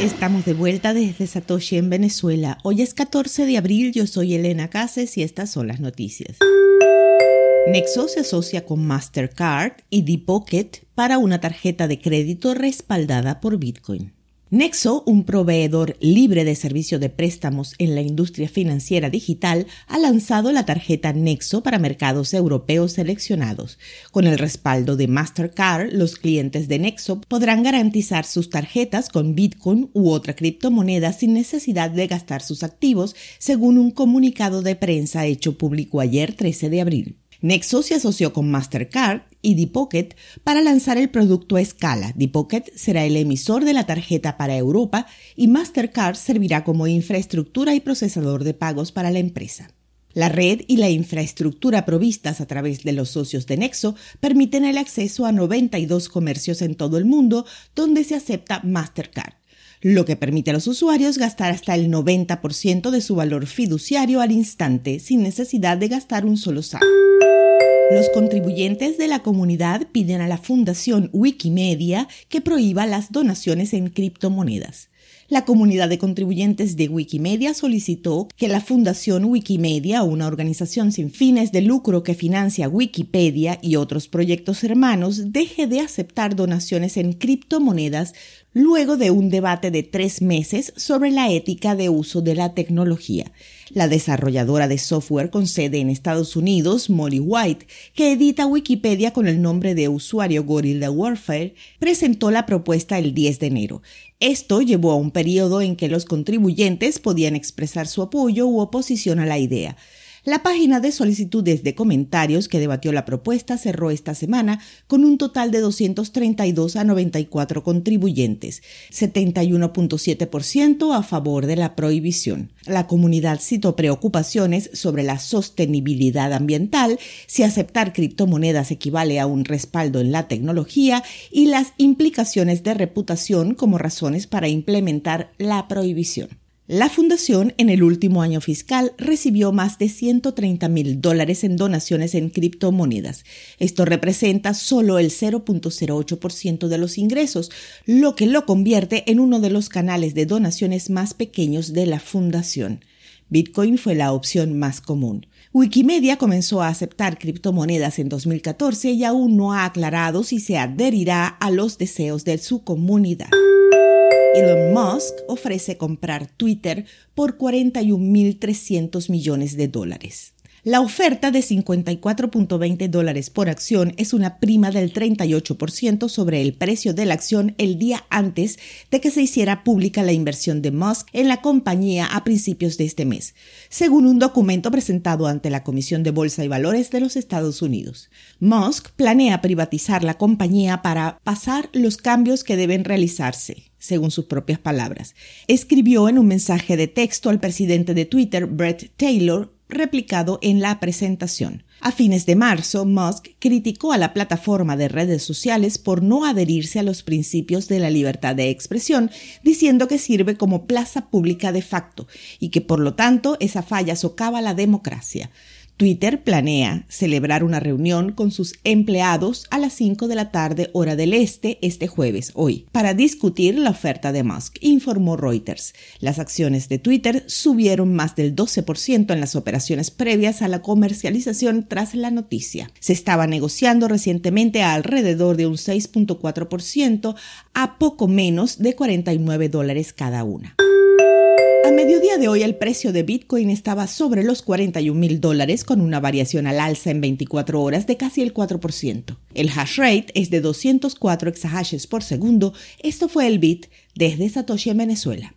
Estamos de vuelta desde Satoshi en Venezuela. Hoy es 14 de abril, yo soy Elena Cases y estas son las noticias. Nexo se asocia con Mastercard y Deepocket para una tarjeta de crédito respaldada por Bitcoin. Nexo, un proveedor libre de servicio de préstamos en la industria financiera digital, ha lanzado la tarjeta Nexo para mercados europeos seleccionados. Con el respaldo de Mastercard, los clientes de Nexo podrán garantizar sus tarjetas con Bitcoin u otra criptomoneda sin necesidad de gastar sus activos, según un comunicado de prensa hecho público ayer 13 de abril. Nexo se asoció con Mastercard y Deepocket para lanzar el producto a escala. Deepocket será el emisor de la tarjeta para Europa y Mastercard servirá como infraestructura y procesador de pagos para la empresa. La red y la infraestructura provistas a través de los socios de Nexo permiten el acceso a 92 comercios en todo el mundo donde se acepta Mastercard lo que permite a los usuarios gastar hasta el 90% de su valor fiduciario al instante sin necesidad de gastar un solo SAT. Los contribuyentes de la comunidad piden a la Fundación Wikimedia que prohíba las donaciones en criptomonedas. La comunidad de contribuyentes de Wikimedia solicitó que la Fundación Wikimedia, una organización sin fines de lucro que financia Wikipedia y otros proyectos hermanos, deje de aceptar donaciones en criptomonedas luego de un debate de tres meses sobre la ética de uso de la tecnología. La desarrolladora de software con sede en Estados Unidos, Molly White, que edita Wikipedia con el nombre de usuario Gorilla Warfare, presentó la propuesta el 10 de enero. Esto llevó a un periodo en que los contribuyentes podían expresar su apoyo u oposición a la idea. La página de solicitudes de comentarios que debatió la propuesta cerró esta semana con un total de 232 a 94 contribuyentes, 71.7% a favor de la prohibición. La comunidad citó preocupaciones sobre la sostenibilidad ambiental, si aceptar criptomonedas equivale a un respaldo en la tecnología y las implicaciones de reputación como razones para implementar la prohibición. La fundación en el último año fiscal recibió más de 130 mil dólares en donaciones en criptomonedas. Esto representa solo el 0.08% de los ingresos, lo que lo convierte en uno de los canales de donaciones más pequeños de la fundación. Bitcoin fue la opción más común. Wikimedia comenzó a aceptar criptomonedas en 2014 y aún no ha aclarado si se adherirá a los deseos de su comunidad. Elon Musk ofrece comprar Twitter por 41.300 millones de dólares. La oferta de 54.20 dólares por acción es una prima del 38% sobre el precio de la acción el día antes de que se hiciera pública la inversión de Musk en la compañía a principios de este mes, según un documento presentado ante la Comisión de Bolsa y Valores de los Estados Unidos. Musk planea privatizar la compañía para pasar los cambios que deben realizarse según sus propias palabras. Escribió en un mensaje de texto al presidente de Twitter, Brett Taylor, replicado en la presentación. A fines de marzo, Musk criticó a la plataforma de redes sociales por no adherirse a los principios de la libertad de expresión, diciendo que sirve como plaza pública de facto y que por lo tanto esa falla socava la democracia. Twitter planea celebrar una reunión con sus empleados a las 5 de la tarde hora del este este jueves, hoy, para discutir la oferta de Musk, informó Reuters. Las acciones de Twitter subieron más del 12% en las operaciones previas a la comercialización tras la noticia. Se estaba negociando recientemente a alrededor de un 6.4% a poco menos de 49 dólares cada una. A mediodía de hoy el precio de Bitcoin estaba sobre los 41 mil dólares con una variación al alza en 24 horas de casi el 4%. El hash rate es de 204 exahashes por segundo. Esto fue el bit desde Satoshi en Venezuela.